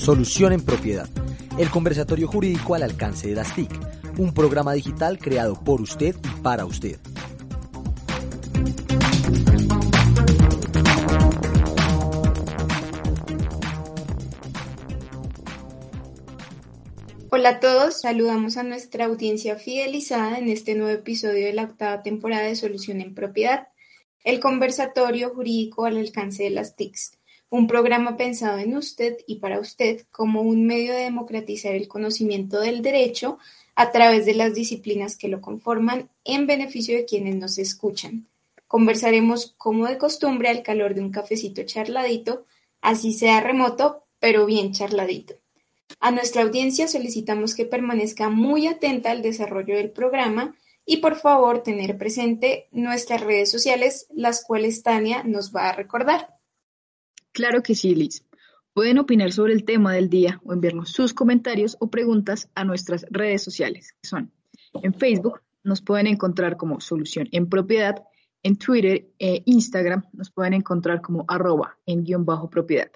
Solución en Propiedad, el conversatorio jurídico al alcance de las TIC, un programa digital creado por usted y para usted. Hola a todos, saludamos a nuestra audiencia fidelizada en este nuevo episodio de la octava temporada de Solución en Propiedad, el conversatorio jurídico al alcance de las TICs un programa pensado en usted y para usted como un medio de democratizar el conocimiento del derecho a través de las disciplinas que lo conforman en beneficio de quienes nos escuchan. Conversaremos como de costumbre al calor de un cafecito charladito, así sea remoto, pero bien charladito. A nuestra audiencia solicitamos que permanezca muy atenta al desarrollo del programa y por favor tener presente nuestras redes sociales, las cuales Tania nos va a recordar. Claro que sí, Liz. Pueden opinar sobre el tema del día o enviarnos sus comentarios o preguntas a nuestras redes sociales, son en Facebook, nos pueden encontrar como Solución en Propiedad, en Twitter e Instagram nos pueden encontrar como arroba en guion bajo propiedad.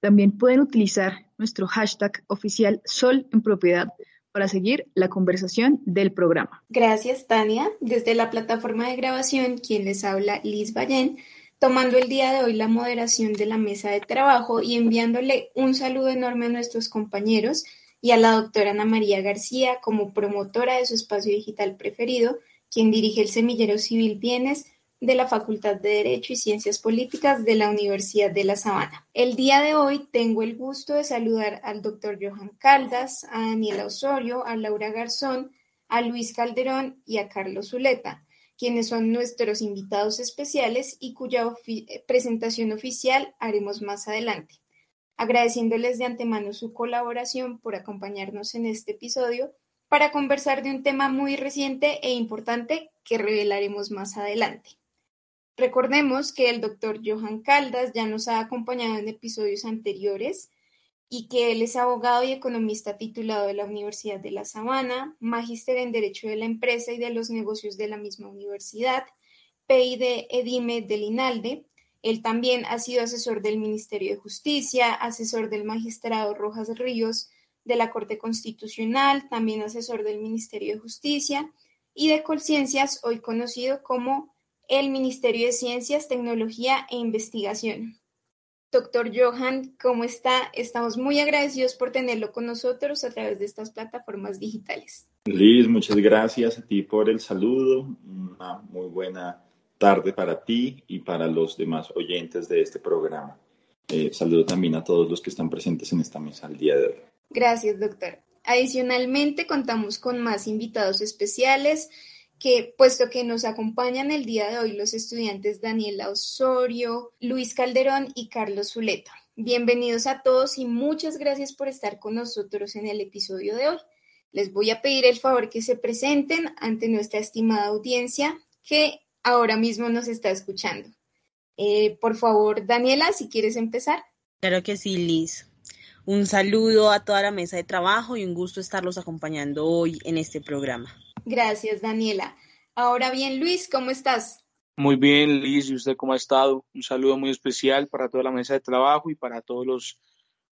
También pueden utilizar nuestro hashtag oficial Sol en Propiedad para seguir la conversación del programa. Gracias, Tania. Desde la plataforma de grabación, quien les habla, Liz Ballén tomando el día de hoy la moderación de la mesa de trabajo y enviándole un saludo enorme a nuestros compañeros y a la doctora Ana María García como promotora de su espacio digital preferido, quien dirige el Semillero Civil Bienes de la Facultad de Derecho y Ciencias Políticas de la Universidad de La Sabana. El día de hoy tengo el gusto de saludar al doctor Johan Caldas, a Daniela Osorio, a Laura Garzón, a Luis Calderón y a Carlos Zuleta quienes son nuestros invitados especiales y cuya eh, presentación oficial haremos más adelante. Agradeciéndoles de antemano su colaboración por acompañarnos en este episodio para conversar de un tema muy reciente e importante que revelaremos más adelante. Recordemos que el doctor Johan Caldas ya nos ha acompañado en episodios anteriores y que él es abogado y economista titulado de la Universidad de La Sabana, magíster en Derecho de la Empresa y de los Negocios de la misma universidad, PID Edime del INALDE. Él también ha sido asesor del Ministerio de Justicia, asesor del magistrado Rojas Ríos de la Corte Constitucional, también asesor del Ministerio de Justicia y de Colciencias, hoy conocido como el Ministerio de Ciencias, Tecnología e Investigación. Doctor Johan, ¿cómo está? Estamos muy agradecidos por tenerlo con nosotros a través de estas plataformas digitales. Liz, muchas gracias a ti por el saludo. Una muy buena tarde para ti y para los demás oyentes de este programa. Eh, saludo también a todos los que están presentes en esta mesa el día de hoy. Gracias, doctor. Adicionalmente, contamos con más invitados especiales que puesto que nos acompañan el día de hoy los estudiantes Daniela Osorio, Luis Calderón y Carlos Zuleta. Bienvenidos a todos y muchas gracias por estar con nosotros en el episodio de hoy. Les voy a pedir el favor que se presenten ante nuestra estimada audiencia que ahora mismo nos está escuchando. Eh, por favor, Daniela, si quieres empezar. Claro que sí, Liz. Un saludo a toda la mesa de trabajo y un gusto estarlos acompañando hoy en este programa. Gracias, Daniela. Ahora bien, Luis, ¿cómo estás? Muy bien, Liz, ¿y usted cómo ha estado? Un saludo muy especial para toda la mesa de trabajo y para todos los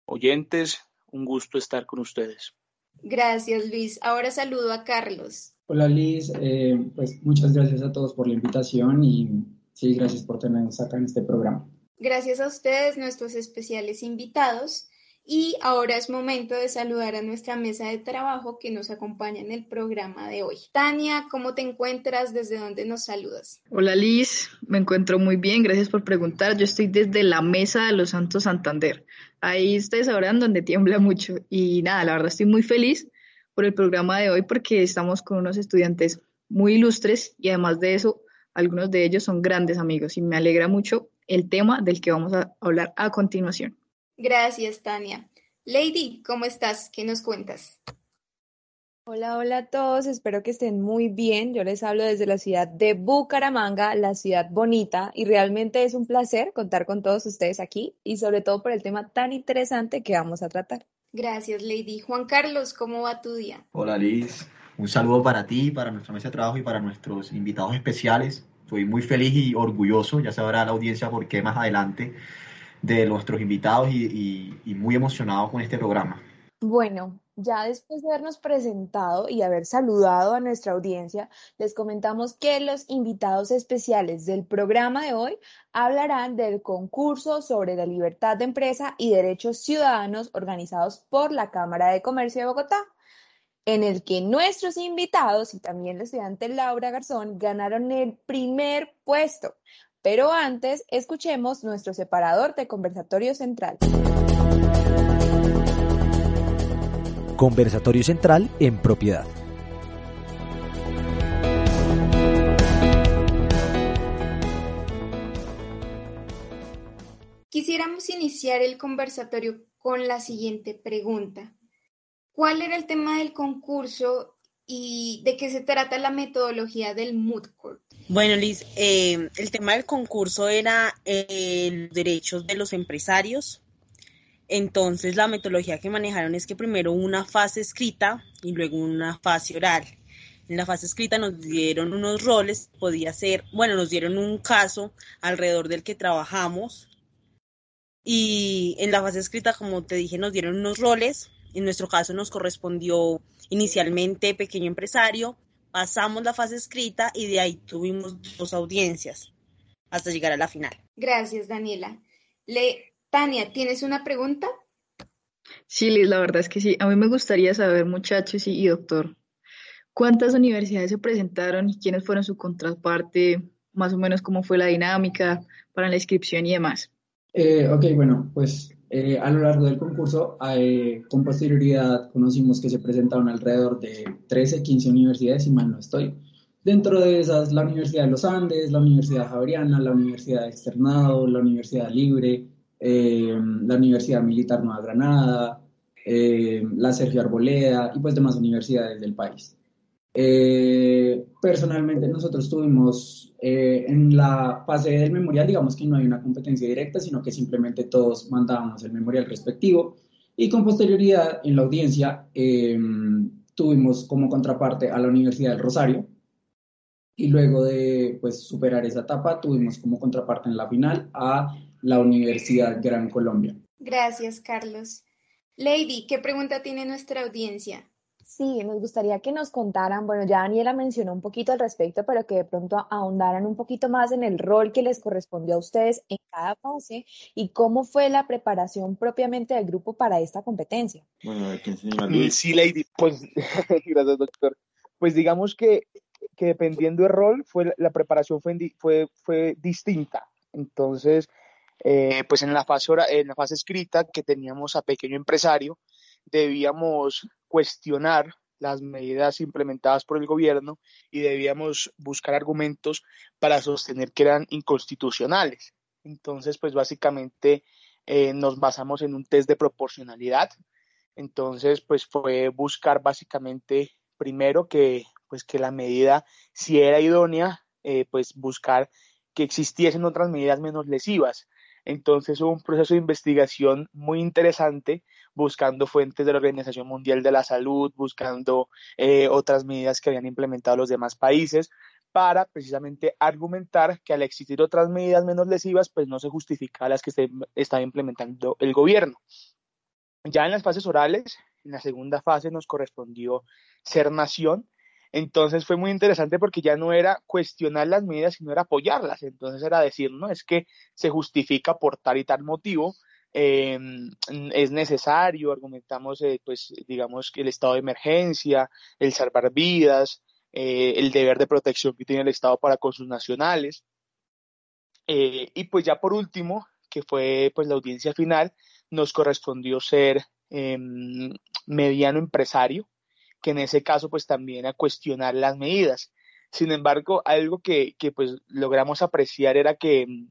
oyentes. Un gusto estar con ustedes. Gracias, Luis. Ahora saludo a Carlos. Hola, Liz. Eh, pues muchas gracias a todos por la invitación y sí, gracias por tenernos acá en este programa. Gracias a ustedes, nuestros especiales invitados. Y ahora es momento de saludar a nuestra mesa de trabajo que nos acompaña en el programa de hoy. Tania, ¿cómo te encuentras? ¿Desde dónde nos saludas? Hola Liz, me encuentro muy bien, gracias por preguntar. Yo estoy desde la mesa de los Santos Santander. Ahí ustedes sabrán donde tiembla mucho. Y nada, la verdad estoy muy feliz por el programa de hoy porque estamos con unos estudiantes muy ilustres y además de eso Algunos de ellos son grandes amigos y me alegra mucho el tema del que vamos a hablar a continuación. Gracias, Tania. Lady, ¿cómo estás? ¿Qué nos cuentas? Hola, hola a todos, espero que estén muy bien. Yo les hablo desde la ciudad de Bucaramanga, la ciudad bonita, y realmente es un placer contar con todos ustedes aquí y sobre todo por el tema tan interesante que vamos a tratar. Gracias, Lady. Juan Carlos, ¿cómo va tu día? Hola, Liz. Un saludo para ti, para nuestra mesa de trabajo y para nuestros invitados especiales. Estoy muy feliz y orgulloso, ya sabrá la audiencia por qué más adelante, de nuestros invitados y, muy emocionado con este programa. Bueno, ya después de habernos presentado y haber saludado a nuestra audiencia, les comentamos que los invitados especiales del programa de hoy hablarán del concurso sobre la libertad de empresa y derechos ciudadanos organizados por la Cámara de Comercio de Bogotá, en el que nuestros invitados y también la estudiante Laura Garzón ganaron el primer puesto. Pero antes, escuchemos nuestro separador de conversatorio central. Conversatorio central en propiedad. Quisiéramos iniciar el conversatorio con la siguiente pregunta. ¿Cuál era el tema del concurso y de qué se trata la metodología del Mood Court? Bueno, Liz, eh, el tema del concurso era eh, los derechos de los empresarios, entonces, la metodología que manejaron es que primero una fase escrita y luego una fase oral. En la fase escrita nos dieron unos roles, podía ser, bueno, nos dieron un caso alrededor del que trabajamos. Y en la fase escrita, como te dije, nos dieron unos roles. En nuestro caso nos correspondió inicialmente pequeño empresario, pasamos la fase escrita y de ahí tuvimos dos audiencias hasta llegar a la final. Gracias, Daniela. Le Tania, ¿tienes una pregunta? Sí, Liz, la verdad es que sí. A mí me gustaría saber, muchachos y, doctor, ¿cuántas universidades se presentaron y quiénes fueron su contraparte? Más o menos cómo fue la dinámica para la inscripción y demás. Eh, ok, bueno, pues eh, a lo largo del concurso, eh, con posterioridad, conocimos que se presentaron alrededor de 13, 15 universidades, si mal no estoy. Dentro de esas, la Universidad de los Andes, la Universidad Javeriana, la Universidad de Externado, la Universidad Libre, eh, la Universidad Militar Nueva Granada, eh, la Sergio Arboleda y pues demás universidades del país. Eh, personalmente nosotros tuvimos en la fase del memorial, digamos que no hay una competencia directa, sino que simplemente todos mandábamos el memorial respectivo y con posterioridad en la audiencia tuvimos como contraparte a la Universidad del Rosario, y luego de pues, superar esa etapa tuvimos como contraparte en la final a la Universidad Gran Colombia. Gracias, Carlos. Lady, ¿qué pregunta tiene nuestra audiencia? Sí, nos gustaría que nos contaran, bueno, ya Daniela mencionó un poquito al respecto, pero que de pronto ahondaran un poquito más en el rol que les correspondió a ustedes en cada fase y cómo fue la preparación propiamente del grupo para esta competencia. Bueno, ¿quién se llama? Sí, Lady, pues gracias, doctor. Pues digamos que, que dependiendo del rol, fue, la preparación fue, fue, fue distinta. Entonces, eh, pues en la, fase, en la fase escrita que teníamos a pequeño empresario, debíamos cuestionar las medidas implementadas por el gobierno y debíamos buscar argumentos para sostener que eran inconstitucionales. Entonces, pues básicamente eh, nos basamos en un test de proporcionalidad. Entonces, pues fue buscar básicamente primero que, pues que la medida, si era idónea, eh, pues buscar que existiesen otras medidas menos lesivas. Entonces hubo un proceso de investigación muy interesante buscando fuentes de la Organización Mundial de la Salud, buscando eh, otras medidas que habían implementado los demás países para precisamente argumentar que al existir otras medidas menos lesivas, pues no se justifica las que se estaba implementando el gobierno. Ya en las fases orales, en la segunda fase nos correspondió ser nación entonces fue muy interesante porque ya no era cuestionar las medidas, sino era apoyarlas. Entonces era decir, no, es que se justifica por tal y tal motivo, em, es necesario, argumentamos, eh, pues, digamos, el estado de emergencia, el salvar vidas, eh, el deber de protección que tiene el Estado para con sus nacionales. Eh, y pues ya por último, que fue pues la audiencia final, nos correspondió ser em, mediano empresario, que en ese caso pues también a cuestionar las medidas. Sin embargo, algo que, que pues logramos apreciar era que mm,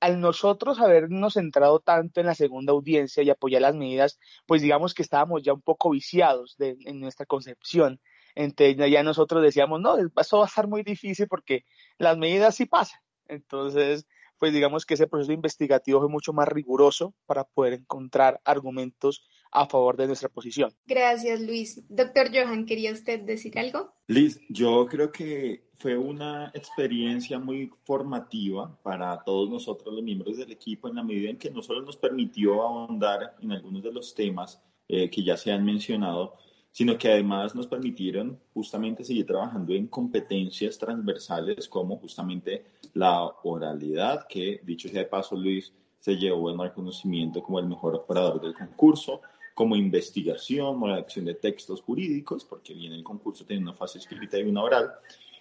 al nosotros habernos centrado tanto en la segunda audiencia y apoyar las medidas, pues digamos que estábamos ya un poco viciados de, en nuestra concepción. Entonces ya nosotros decíamos, no, eso va a estar muy difícil porque las medidas sí pasan. Entonces, pues digamos que ese proceso investigativo fue mucho más riguroso para poder encontrar argumentos a favor de nuestra posición. Gracias, Luis. Doctor Johan, ¿quería usted decir algo? Liz, yo creo que fue una experiencia muy formativa para todos nosotros los miembros del equipo en la medida en que no solo nos permitió ahondar en algunos de los temas eh, que ya se han mencionado, sino que además nos permitieron justamente seguir trabajando en competencias transversales como justamente la oralidad, que dicho sea de paso, Luis se llevó el reconocimiento como el mejor orador del concurso, como investigación, redacción de textos jurídicos, porque bien el concurso tiene una fase escrita y una oral,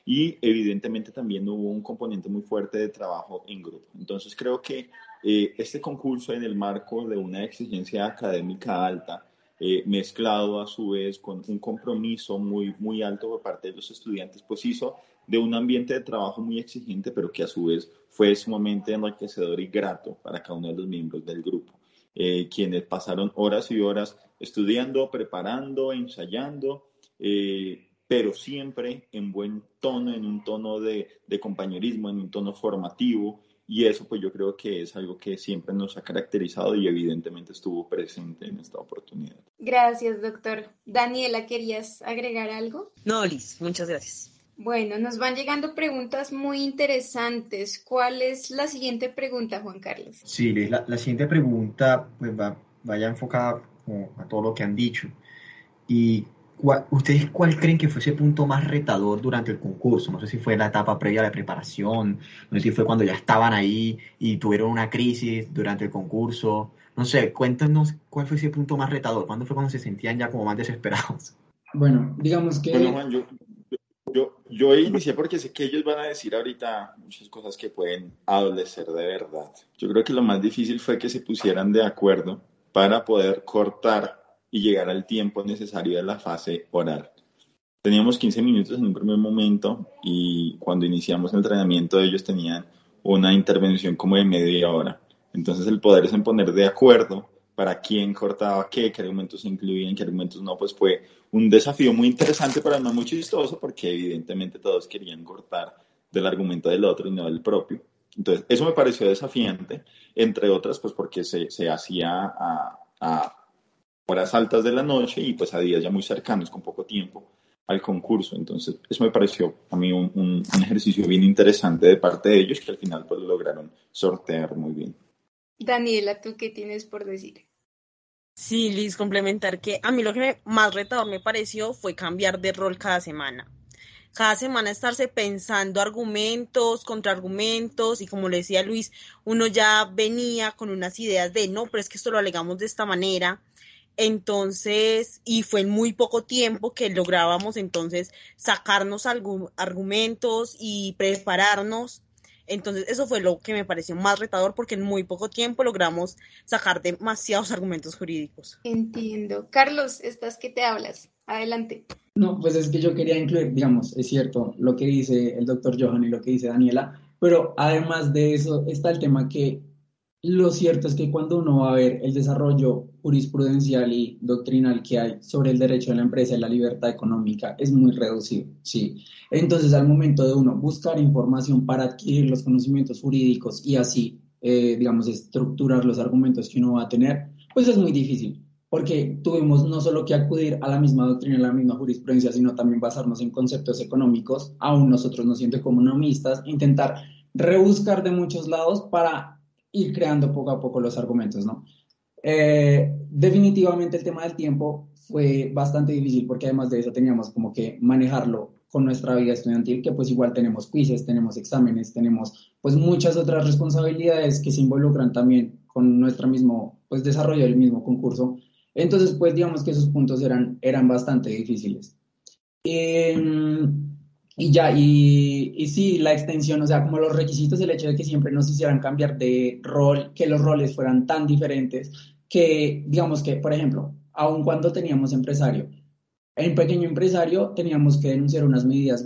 y evidentemente también hubo un componente muy fuerte de trabajo en grupo. Entonces creo que eh, este concurso en el marco de una exigencia académica alta, eh, mezclado a su vez con un compromiso muy, muy alto por parte de los estudiantes, pues hizo de un ambiente de trabajo muy exigente, pero que a su vez fue sumamente enriquecedor y grato para cada uno de los miembros del grupo, eh, quienes pasaron horas y horas estudiando, preparando, ensayando, eh, pero siempre en buen tono, en un tono de, de compañerismo, en un tono formativo, y eso pues yo creo que es algo que siempre nos ha caracterizado y evidentemente estuvo presente en esta oportunidad. Gracias, doctor. Daniela, ¿querías agregar algo? No, Liz, muchas gracias. Bueno, nos van llegando preguntas muy interesantes. ¿Cuál es la siguiente pregunta, Juan Carlos? Sí, Liz, la, la siguiente pregunta pues va, vaya enfocada a todo lo que han dicho. Y ¿Ustedes cuál creen que fue ese punto más retador durante el concurso? No sé si fue la etapa previa de preparación, no sé si fue cuando ya estaban ahí y tuvieron una crisis durante el concurso. No sé, cuéntanos cuál fue ese punto más retador, cuándo fue cuando se sentían ya como más desesperados. Bueno, digamos que... Bueno, Juan, yo, yo, yo inicié porque sé que ellos van a decir ahorita muchas cosas que pueden adolecer de verdad. Yo creo que lo más difícil fue que se pusieran de acuerdo para poder cortar y llegar al tiempo necesario de la fase oral. Teníamos 15 minutos en un primer momento y cuando iniciamos el entrenamiento ellos tenían una intervención como de media hora. Entonces el poder es poner de acuerdo para quién cortaba qué, qué argumentos se incluían, qué argumentos no, pues fue un desafío muy interesante, pero no muy chistoso, porque evidentemente todos querían cortar del argumento del otro y no del propio. Entonces, eso me pareció desafiante, entre otras, pues porque se, se hacía a, a horas altas de la noche y pues a días ya muy cercanos, con poco tiempo al concurso. Entonces, eso me pareció a mí un, un, ejercicio bien interesante de parte de ellos que al final pues lo lograron sortear muy bien. Daniela, ¿tú qué tienes por decir? Sí, Liz, complementar que a mí lo que más retador me pareció fue cambiar de rol cada semana. Cada semana estarse pensando argumentos, contraargumentos, y como le decía Luis, uno ya venía con unas ideas de no, pero es que esto lo alegamos de esta manera, entonces, y fue en muy poco tiempo que lográbamos entonces sacarnos algún, argumentos y prepararnos. Entonces, eso fue lo que me pareció más retador porque en muy poco tiempo logramos sacar demasiados argumentos jurídicos. Entiendo. Carlos, estás que te hablas. Adelante. No, pues es que yo quería incluir, digamos, es cierto lo que dice el doctor Johan y lo que dice Daniela, pero además de eso está el tema que lo cierto es que cuando uno va a ver el desarrollo jurisprudencial y doctrinal que hay sobre el derecho de la empresa y la libertad económica es muy reducido, sí. Entonces, al momento de uno buscar información para adquirir los conocimientos jurídicos y así, eh, digamos, estructurar los argumentos que uno va a tener, pues es muy difícil, porque tuvimos no solo que acudir a la misma doctrina, a la misma jurisprudencia, sino también basarnos en conceptos económicos, aún nosotros no siendo economistas, intentar rebuscar de muchos lados para ir creando poco a poco los argumentos, ¿no? Eh, definitivamente el tema del tiempo fue bastante difícil porque además de eso teníamos como que manejarlo con nuestra vida estudiantil, que pues igual tenemos quizzes, tenemos exámenes, tenemos pues muchas otras responsabilidades que se involucran también con nuestro mismo pues desarrollo del mismo concurso. Entonces pues digamos que esos puntos eran, eran bastante difíciles. Eh, y ya, y, y sí, la extensión, o sea, como los requisitos, el hecho de que siempre nos hicieran cambiar de rol, que los roles fueran tan diferentes, que digamos que, por ejemplo, aun cuando teníamos empresario, En pequeño empresario teníamos que denunciar unas medidas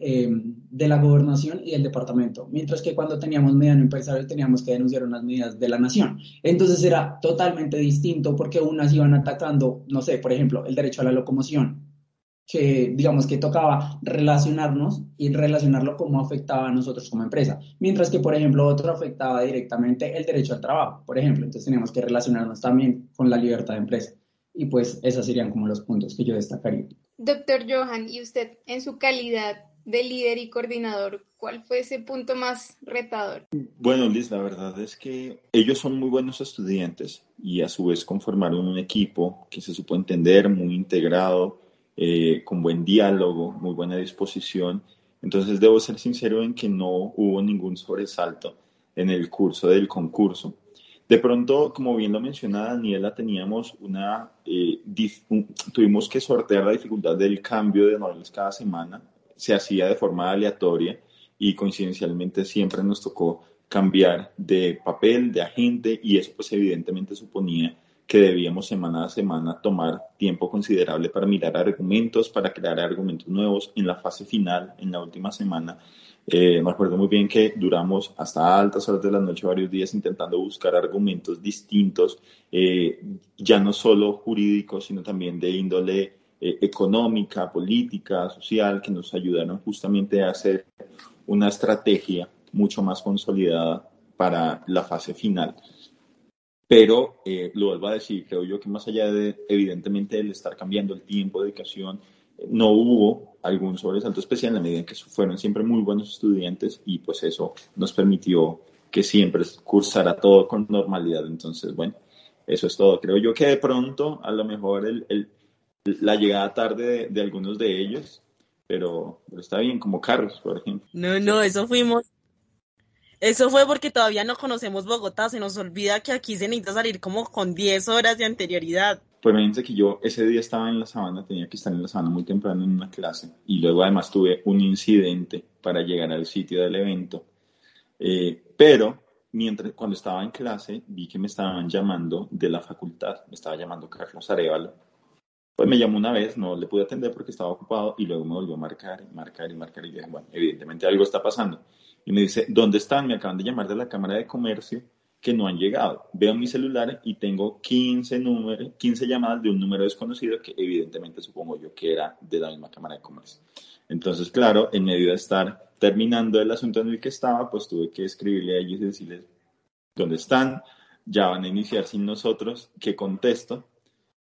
eh, de la gobernación y del departamento, mientras que cuando teníamos mediano empresario teníamos que denunciar unas medidas de la nación. Entonces era totalmente distinto porque unas iban atacando, no sé, por ejemplo, el derecho a la locomoción, que digamos que tocaba relacionarnos y relacionarlo como afectaba a nosotros como empresa, mientras que por ejemplo otro afectaba directamente el derecho al trabajo, por ejemplo, entonces teníamos que relacionarnos también con la libertad de empresa. Y pues esos serían como los puntos que yo destacaría. Doctor Johan, y usted en su calidad de líder y coordinador, ¿cuál fue ese punto más retador? Bueno, Liz, la verdad es que ellos son muy buenos estudiantes y a su vez conformaron un equipo que se supo entender, muy integrado, eh, con buen diálogo, muy buena disposición. Entonces debo ser sincero en que no hubo ningún sobresalto en el curso del concurso. De pronto, como bien lo mencionaba Daniela, teníamos una, eh, tuvimos que sortear la dificultad del cambio de honores cada semana. Se hacía de forma aleatoria y coincidencialmente siempre nos tocó cambiar de papel, de agente y eso pues evidentemente suponía que debíamos semana a semana tomar tiempo considerable para mirar argumentos, para crear argumentos nuevos en la fase final, en la última semana eh, me acuerdo muy bien que duramos hasta altas horas de la noche varios días intentando buscar argumentos distintos, eh, ya no solo jurídicos, sino también de índole eh, económica, política, social, que nos ayudaron justamente a hacer una estrategia mucho más consolidada para la fase final. Pero lo vuelvo a decir, creo yo que más allá de, evidentemente, el estar cambiando el tiempo, dedicación, no hubo algún sobresalto especial en la medida en que fueron siempre muy buenos estudiantes y pues eso nos permitió que siempre cursara todo con normalidad. Entonces, bueno, eso es todo. Creo yo que de pronto, a lo mejor el, la llegada tarde de, algunos de ellos, pero, está bien, como Carlos, por ejemplo. No, no, eso fuimos. Eso fue porque todavía no conocemos Bogotá, se nos olvida que aquí se necesita salir como con 10 horas de anterioridad. Pues imagínense que yo ese día estaba en la sabana, tenía que estar en la sabana muy temprano en una clase y luego además tuve un incidente para llegar al sitio del evento. Eh, pero mientras, cuando estaba en clase vi que me estaban llamando de la facultad, me estaba llamando Carlos Arevalo. Pues me llamó una vez, no le pude atender porque estaba ocupado y luego me volvió a marcar y marcar y marcar y dije, bueno, evidentemente algo está pasando. Y me dice, ¿dónde están? Me acaban de llamar de la Cámara de Comercio que no han llegado. Veo mi celular y tengo 15, números, 15 llamadas de un número desconocido que evidentemente supongo yo que era de la misma Cámara de Comercio. Entonces, claro, en medio de estar terminando el asunto en el que estaba, pues tuve que escribirle a ellos y decirles dónde están, ya van a iniciar sin nosotros, qué contesto.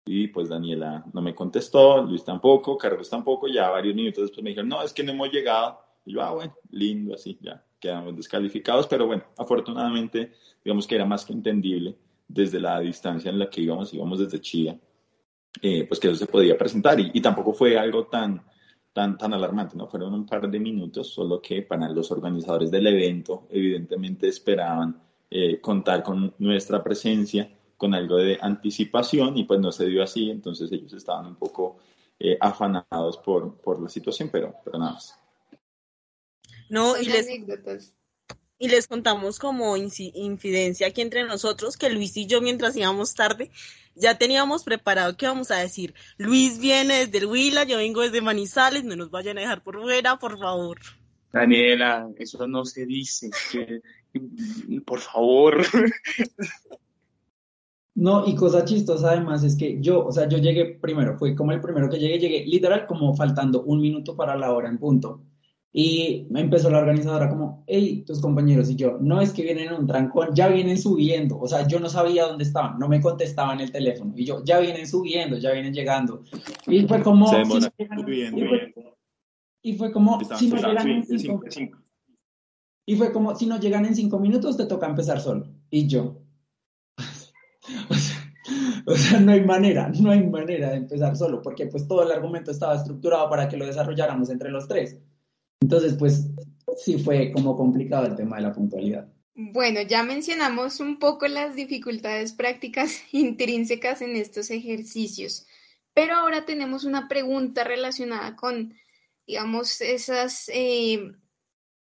Y pues Daniela no me contestó, Luis tampoco, Carlos tampoco, ya varios minutos después me dijeron, no, es que no hemos llegado. Y yo, ah, bueno, lindo, así, ya quedamos descalificados, pero bueno, afortunadamente, digamos que era más que entendible desde la distancia en la que íbamos, íbamos desde Chile, eh, pues que eso se podía presentar y, tampoco fue algo tan, tan, tan alarmante, ¿no? Fueron un par de minutos, solo que para los organizadores del evento, evidentemente esperaban eh, contar con nuestra presencia, con algo de anticipación y pues no se dio así, entonces ellos estaban un poco eh, afanados por, por la situación, pero, pero nada más. No, y les, y les contamos como infidencia aquí entre nosotros que Luis y yo mientras íbamos tarde ya teníamos preparado que vamos a decir, Luis viene desde el Huila, yo vengo desde Manizales, no nos vayan a dejar por fuera, por favor. Daniela, eso no se dice, por favor. No, y cosa chistosa además es que yo, o sea, yo llegué primero, fue como el primero que llegué, llegué literal como faltando un minuto para la hora en punto. Y me empezó la organizadora como, hey, tus compañeros y yo, no es que vienen en un trancón, ya vienen subiendo. O sea, yo no sabía dónde estaban, no me contestaban el teléfono. Y yo, ya vienen subiendo, ya vienen llegando. Y fue como... y, fue, como, si no llegan en cinco, y fue como, si no llegan en cinco minutos, te toca empezar solo. Y yo... o sea, no hay manera, no hay manera de empezar solo, porque pues todo el argumento estaba estructurado para que lo desarrolláramos entre los tres. Entonces, pues sí fue como complicado el tema de la puntualidad. Bueno, ya mencionamos un poco las dificultades prácticas intrínsecas en estos ejercicios, pero ahora tenemos una pregunta relacionada con, digamos, esas, eh,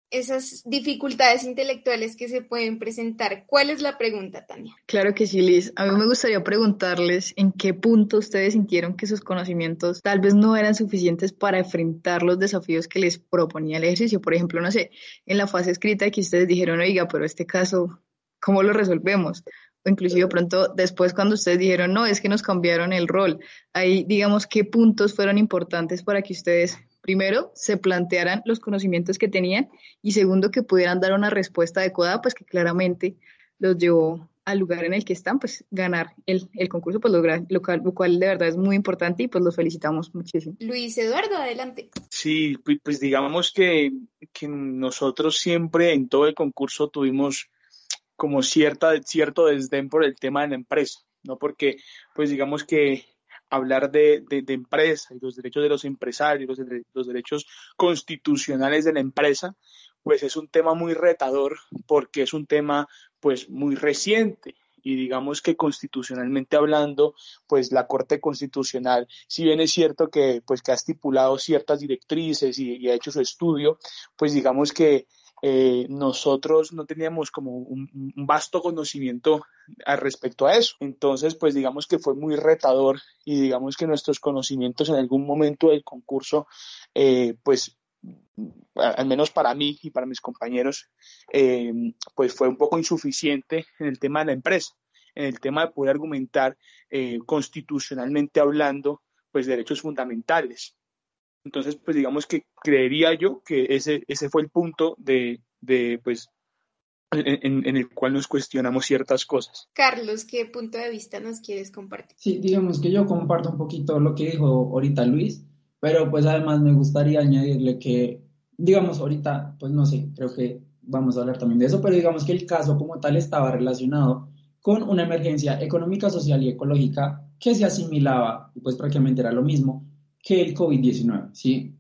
esas dificultades intelectuales que se pueden presentar. ¿Cuál es la pregunta, Tania? Claro que sí, Liz. A mí me gustaría preguntarles en qué punto ustedes sintieron que sus conocimientos tal vez no eran suficientes para enfrentar los desafíos que les proponía el ejercicio. Por ejemplo, no sé, en la fase escrita que ustedes dijeron, oiga, pero este caso, ¿cómo lo resolvemos? O inclusive pronto después cuando ustedes dijeron, no, es que nos cambiaron el rol. Ahí, digamos, ¿qué puntos fueron importantes para que ustedes primero, se plantearan los conocimientos que tenían y segundo, que pudieran dar una respuesta adecuada, pues que claramente los llevó al lugar en el que están, pues ganar el, concurso, pues lograr, lo, cual, lo cual de verdad es muy importante y pues los felicitamos muchísimo. Luis Eduardo, adelante. Sí, pues digamos que, que nosotros siempre en todo el concurso tuvimos como cierta, cierto desdén por el tema de la empresa, ¿no? Porque pues digamos que hablar de, de, empresa y los derechos de los empresarios, los, derechos constitucionales de la empresa, pues es un tema muy retador porque es un tema pues muy reciente. Y digamos que constitucionalmente hablando, pues la Corte Constitucional, si bien es cierto que pues que ha estipulado ciertas directrices y ha hecho su estudio, pues digamos que eh, nosotros no teníamos como un, vasto conocimiento al respecto a eso. Entonces, pues digamos que fue muy retador y digamos que nuestros conocimientos en algún momento del concurso, eh, pues al menos para mí y para mis compañeros, eh, pues fue un poco insuficiente en el tema de la empresa, en el tema de poder argumentar constitucionalmente hablando, pues derechos fundamentales. Entonces, pues digamos que creería yo que ese, ese fue el punto de, de pues, en, el cual nos cuestionamos ciertas cosas. Carlos, ¿qué punto de vista nos quieres compartir? Sí, digamos que yo comparto un poquito lo que dijo ahorita Luis, pero pues además me gustaría añadirle que, digamos, ahorita, pues no sé, creo que vamos a hablar también de eso, pero digamos que el caso como tal estaba relacionado con una emergencia económica, social y ecológica que se asimilaba, pues prácticamente era lo mismo, que el COVID-19, ¿sí?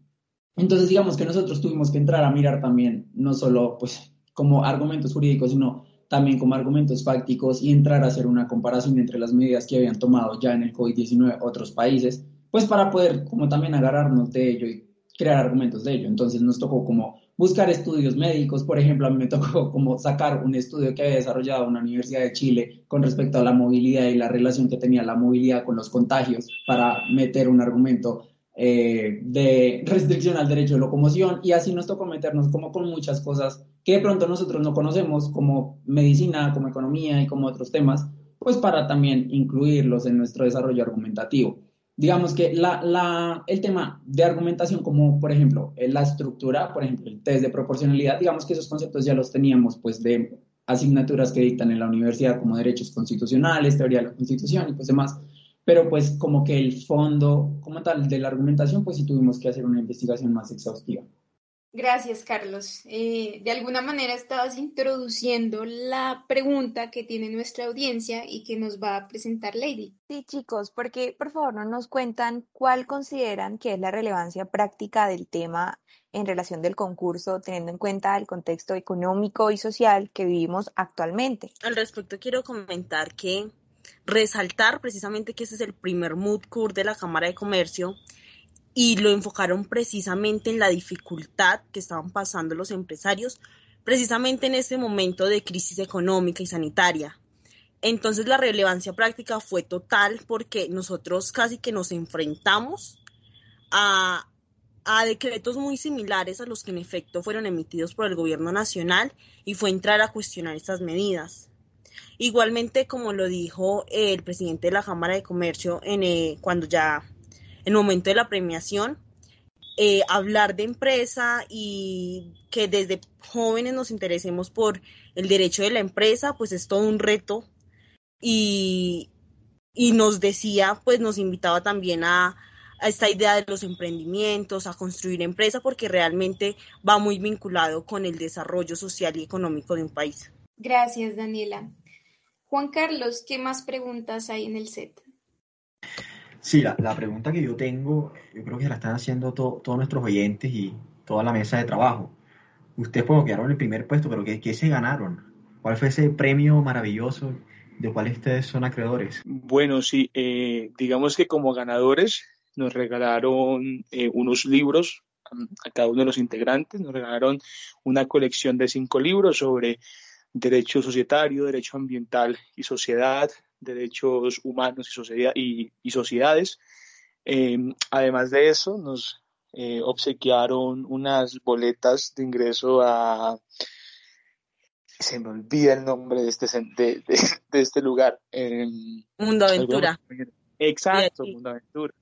Entonces, digamos que nosotros tuvimos que entrar a mirar también, no solo pues como argumentos jurídicos, sino también como argumentos fácticos y entrar a hacer una comparación entre las medidas que habían tomado ya en el COVID-19 otros países, pues para poder como también agarrarnos de ello y crear argumentos de ello. Entonces nos tocó como buscar estudios médicos, por ejemplo, a mí me tocó como sacar un estudio que había desarrollado una universidad de Chile con respecto a la movilidad y la relación que tenía la movilidad con los contagios para meter un argumento eh, de restricción al derecho de locomoción y así nos tocó meternos como con muchas cosas que de pronto nosotros no conocemos como medicina, como economía y como otros temas, pues para también incluirlos en nuestro desarrollo argumentativo. Digamos que la, la, el tema de argumentación, como por ejemplo la estructura, por ejemplo el test de proporcionalidad, digamos que esos conceptos ya los teníamos pues de asignaturas que dictan en la universidad como derechos constitucionales, teoría de la constitución y pues demás pero pues como que el fondo como tal de la argumentación, pues sí tuvimos que hacer una investigación más exhaustiva. Gracias, Carlos. Eh, de alguna manera estabas introduciendo la pregunta que tiene nuestra audiencia y que nos va a presentar Lady. Sí, chicos, porque por favor no nos cuentan cuál consideran que es la relevancia práctica del tema en relación del concurso, teniendo en cuenta el contexto económico y social que vivimos actualmente. Al respecto, quiero comentar que resaltar precisamente que ese es el primer mood court de la Cámara de Comercio y lo enfocaron precisamente en la dificultad que estaban pasando los empresarios precisamente en este momento de crisis económica y sanitaria. Entonces la relevancia práctica fue total porque nosotros casi que nos enfrentamos a, a decretos muy similares a los que en efecto fueron emitidos por el gobierno nacional y fue entrar a cuestionar estas medidas. Igualmente, como lo dijo el presidente de la Cámara de Comercio en, eh, cuando ya, el momento de la premiación, eh, hablar de empresa y que desde jóvenes nos interesemos por el derecho de la empresa, pues es todo un reto. Y, y nos decía, pues nos invitaba también a, a esta idea de los emprendimientos, a construir empresa, porque realmente va muy vinculado con el desarrollo social y económico de un país. Gracias, Daniela. Juan Carlos, ¿qué más preguntas hay en el set? Sí, la, pregunta que yo tengo, yo creo que la están haciendo todos nuestros oyentes y toda la mesa de trabajo. Ustedes pues, quedaron en el primer puesto, pero ¿qué, se ganaron? ¿Cuál fue ese premio maravilloso de cuál ustedes son acreedores? Bueno, sí, eh, digamos que como ganadores nos regalaron eh, unos libros a cada uno de los integrantes. Nos regalaron una colección de cinco libros sobre derecho societario, derecho ambiental y sociedad, derechos humanos y, sociedad, y, sociedades. Em, además de eso, nos eh, obsequiaron unas boletas de ingreso a... Se me olvida el nombre de este, de, de, este lugar. Mundo Aventura. Exacto, Mundo Aventura.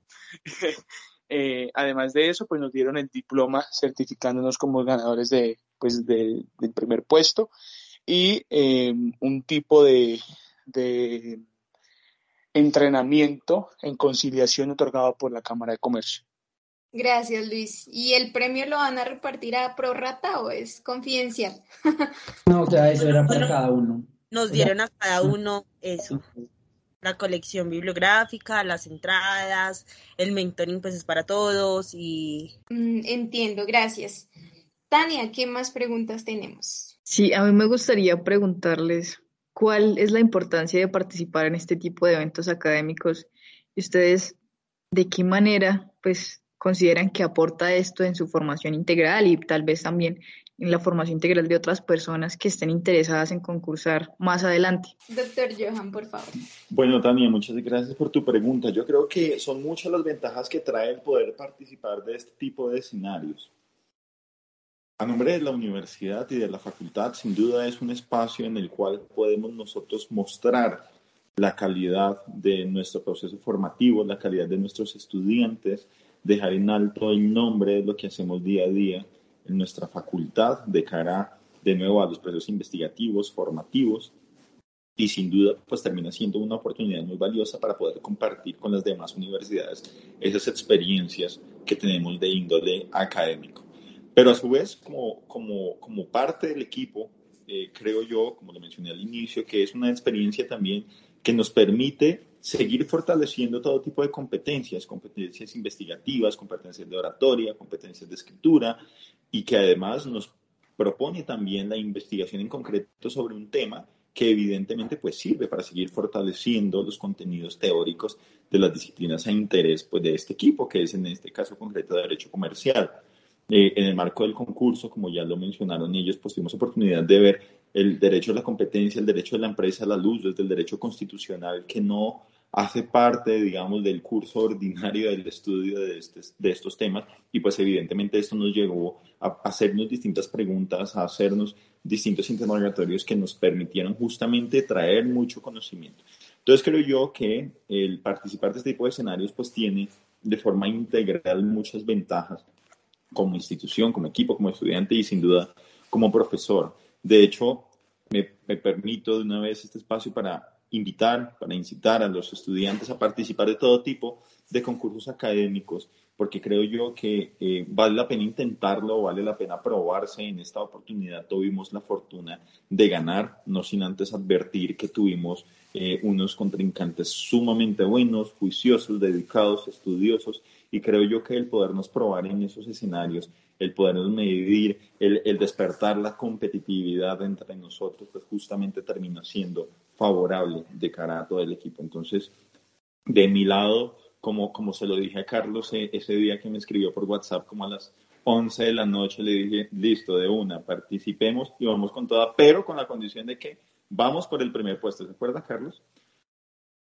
Eh, además de eso, pues nos dieron el diploma certificándonos como ganadores de, pues, del primer puesto y em, un tipo de, de entrenamiento en conciliación otorgado por la Cámara de Comercio. Gracias, Luis. ¿Y el premio lo van a repartir a prorata o es confidencial? no, o sea, eso era para cada uno. Nos dieron a cada uno eso la colección bibliográfica, las entradas, el mentoring pues es para todos y... Mm, entiendo, gracias. Tania, ¿qué más preguntas tenemos? Sí, a mí me gustaría preguntarles cuál es la importancia de participar en este tipo de eventos académicos y ustedes de qué manera pues consideran que aporta esto en su formación integral y tal vez también en la formación integral de otras personas que estén interesadas en concursar más adelante. Doctor Johan, por favor. Bueno, Tania, muchas gracias por tu pregunta. Yo creo que son muchas las ventajas que trae el poder participar de este tipo de escenarios. A nombre de la universidad y de la facultad, sin duda es un espacio en el cual podemos nosotros mostrar la calidad de nuestro proceso formativo, la calidad de nuestros estudiantes, dejar en alto el nombre de lo que hacemos día a día en nuestra facultad de cara de nuevo a los procesos investigativos, formativos, y sin duda pues termina siendo una oportunidad muy valiosa para poder compartir con las demás universidades esas experiencias que tenemos de índole académico. Pero a su vez, como, como, como parte del equipo, eh, creo yo, como lo mencioné al inicio, que es una experiencia también que nos permite seguir fortaleciendo todo tipo de competencias, competencias investigativas, competencias de oratoria, competencias de escritura, y que además nos propone también la investigación en concreto sobre un tema que evidentemente pues sirve para seguir fortaleciendo los contenidos teóricos de las disciplinas a interés pues de este equipo, que es en este caso concreto de Derecho Comercial. Eh, en el marco del concurso, como ya lo mencionaron ellos, pues tuvimos oportunidad de ver el derecho a la competencia, el derecho de la empresa a la luz, desde el derecho constitucional que no hace parte, digamos, del curso ordinario del estudio de, este, de estos temas y pues evidentemente esto nos llevó a hacernos distintas preguntas, a hacernos distintos interrogatorios que nos permitieron justamente traer mucho conocimiento. Entonces creo yo que el participar de este tipo de escenarios pues tiene de forma integral muchas ventajas como institución, como equipo, como estudiante y sin duda como profesor. De hecho, me, permito de una vez este espacio para invitar, para incitar a los estudiantes a participar de todo tipo de concursos académicos, porque creo yo que eh, vale la pena intentarlo, vale la pena probarse. En esta oportunidad tuvimos la fortuna de ganar, no sin antes advertir que tuvimos eh, unos contrincantes sumamente buenos, juiciosos, dedicados, estudiosos, y creo yo que el podernos probar en esos escenarios, el podernos medir, el, despertar la competitividad entre nosotros, pues justamente termina siendo favorable de cara a todo el equipo. Entonces, de mi lado, como, como se lo dije a Carlos eh, ese día que me escribió por WhatsApp, como a las 11 de la noche, le dije, listo, de una, participemos y vamos con toda, pero con la condición de que vamos por el primer puesto. ¿Se acuerda, Carlos?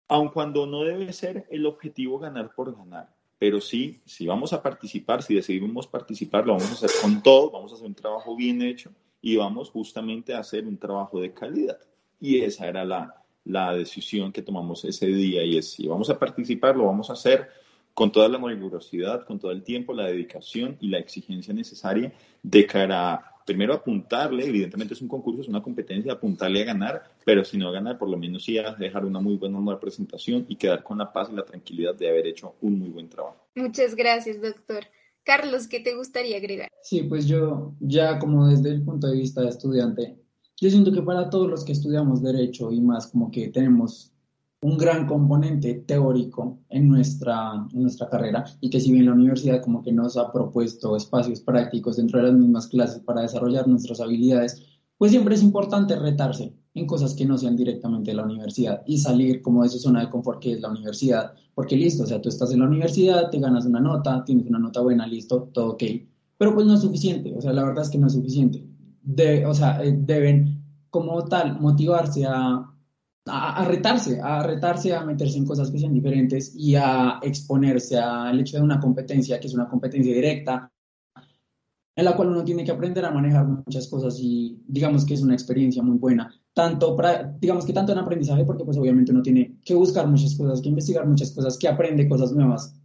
Aun cuando no debe ser el objetivo ganar por ganar, pero sí, si vamos a participar, si decidimos participar, lo vamos a hacer con todo, vamos a hacer un trabajo bien hecho y vamos justamente a hacer un trabajo de calidad. Y esa era la, la decisión que tomamos ese día y es si vamos a participar, lo vamos a hacer con toda la rigurosidad, con todo el tiempo, la dedicación y la exigencia necesaria de cara a, primero apuntarle, evidentemente es un concurso, es una competencia, apuntarle a ganar, pero si no a ganar, por lo menos sí a dejar una muy buena representación y quedar con la paz y la tranquilidad de haber hecho un muy buen trabajo. Muchas gracias, doctor. Carlos, ¿qué te gustaría agregar? Sí, pues yo ya como desde el punto de vista de estudiante, yo siento que para todos los que estudiamos derecho y más como que tenemos un gran componente teórico en nuestra, en nuestra carrera y que si bien la universidad como que nos ha propuesto espacios prácticos dentro de las mismas clases para desarrollar nuestras habilidades, pues siempre es importante retarse en cosas que no sean directamente de la universidad y salir como de su zona de confort que es la universidad, porque listo, o sea, tú estás en la universidad, te ganas una nota, tienes una nota buena, listo, todo ok, pero pues no es suficiente, o sea, la verdad es que no es suficiente. De, o sea, eh, deben como tal motivarse a, a, retarse, a retarse a meterse en cosas que sean diferentes y a exponerse al hecho de una competencia que es una competencia directa, en la cual uno tiene que aprender a manejar muchas cosas y digamos que es una experiencia muy buena, tanto digamos que tanto en aprendizaje, porque pues obviamente uno tiene que buscar muchas cosas, que investigar muchas cosas, que aprende cosas nuevas,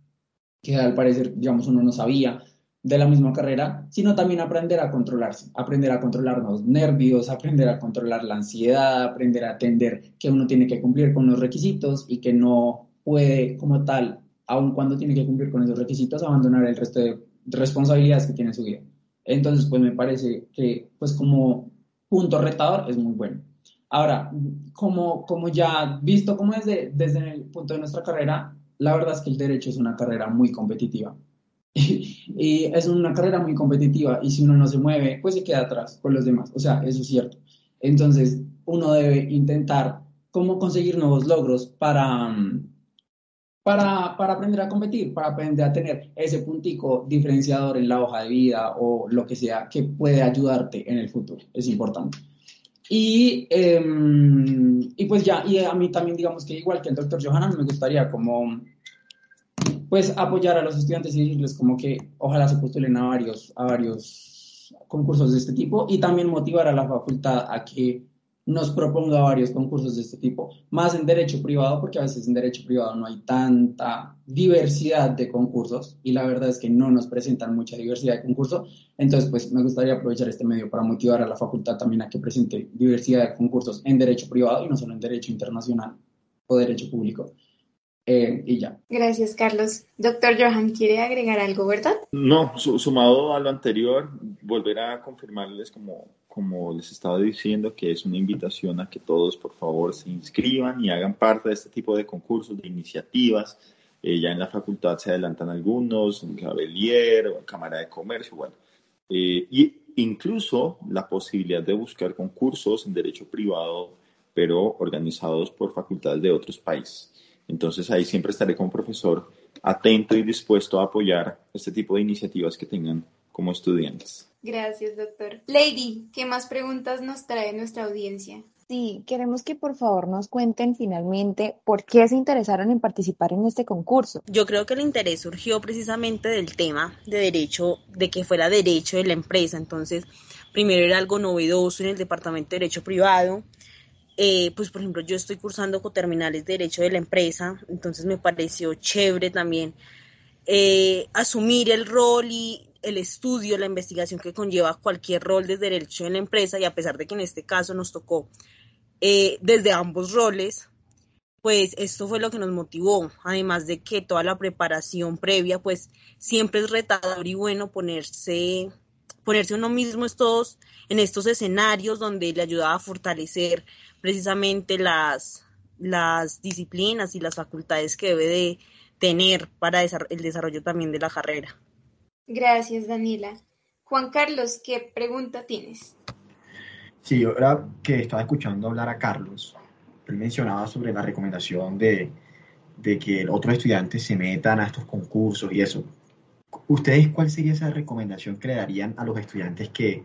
que al parecer, digamos, uno no sabía de la misma carrera, sino también aprender a controlarse, aprender a controlar los nervios, aprender a controlar la ansiedad, aprender a atender que uno tiene que cumplir con los requisitos y que no puede como tal, aun cuando tiene que cumplir con esos requisitos, abandonar el resto de responsabilidades que tiene en su vida. Entonces, pues me parece que, pues como punto retador, es muy bueno. Ahora, como, como ya visto como desde, desde el punto de nuestra carrera, la verdad es que el derecho es una carrera muy competitiva. Y, es una carrera muy competitiva y si uno no se mueve, pues se queda atrás con los demás. O sea, eso es cierto. Entonces, uno debe intentar cómo conseguir nuevos logros para, para, para, aprender a competir, para aprender a tener ese puntico diferenciador en la hoja de vida o lo que sea que puede ayudarte en el futuro. Es importante. Y, em, y pues ya, y a mí también digamos que igual que el doctor Johanan, me gustaría como pues apoyar a los estudiantes y decirles como que ojalá se postulen a varios, a varios concursos de este tipo y también motivar a la facultad a que nos proponga varios concursos de este tipo, más en derecho privado, porque a veces en derecho privado no hay tanta diversidad de concursos y la verdad es que no nos presentan mucha diversidad de concursos. Entonces, pues me gustaría aprovechar este medio para motivar a la facultad también a que presente diversidad de concursos en derecho privado y no solo en derecho internacional o derecho público. Eh, y ya. Gracias, Carlos. Doctor Johan, ¿quiere agregar algo, verdad? No, sumado a lo anterior, volver a confirmarles como, como les estaba diciendo que es una invitación a que todos por favor se inscriban y hagan parte de este tipo de concursos, de iniciativas. Eh, ya en la facultad se adelantan algunos, en Gabelier o en Cámara de Comercio, bueno. Eh, y incluso la posibilidad de buscar concursos en derecho privado, pero organizados por facultades de otros países. Entonces ahí siempre estaré como profesor atento y dispuesto a apoyar este tipo de iniciativas que tengan como estudiantes. Gracias, doctor. Lady, ¿qué más preguntas nos trae nuestra audiencia? Sí, queremos que por favor nos cuenten finalmente por qué se interesaron en participar en este concurso. Yo creo que el interés surgió precisamente del tema de derecho, de que fuera derecho de la empresa. Entonces, primero era algo novedoso en el departamento de derecho privado, eh, pues por ejemplo yo estoy cursando coterminales de derecho de la empresa, entonces me pareció chévere también eh, asumir el rol y el estudio, la investigación que conlleva cualquier rol de derecho en la empresa y a pesar de que en este caso nos tocó eh, desde ambos roles, pues esto fue lo que nos motivó, además de que toda la preparación previa, pues siempre es retador y bueno ponerse, ponerse uno mismo estos, en estos escenarios donde le ayuda a fortalecer precisamente las, las disciplinas y las facultades que debe de tener para el desarrollo también de la carrera. Gracias, Daniela. Juan Carlos, ¿qué pregunta tienes? Sí, ahora que estaba escuchando hablar a Carlos, él mencionaba sobre la recomendación de, de que otros estudiantes se metan a estos concursos y eso. ¿Ustedes cuál sería esa recomendación que le darían a los estudiantes que,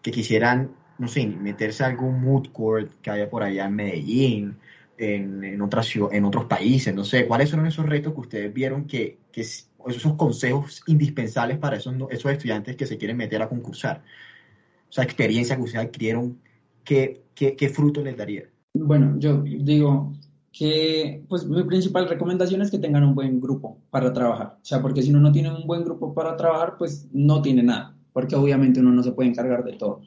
que quisieran no sé, meterse a algún mood court que haya por allá en Medellín, en, en, otras, en otros países, no sé, ¿cuáles son esos retos que ustedes vieron que, que esos consejos indispensables para esos, esos estudiantes que se quieren meter a concursar? O sea, experiencia que ustedes adquirieron, ¿qué, qué, qué fruto les daría? Bueno, yo digo que, pues mi principal recomendación es que tengan un buen grupo para trabajar. O sea, porque si uno no tiene un buen grupo para trabajar, pues no tiene nada, porque obviamente uno no se puede encargar de todo.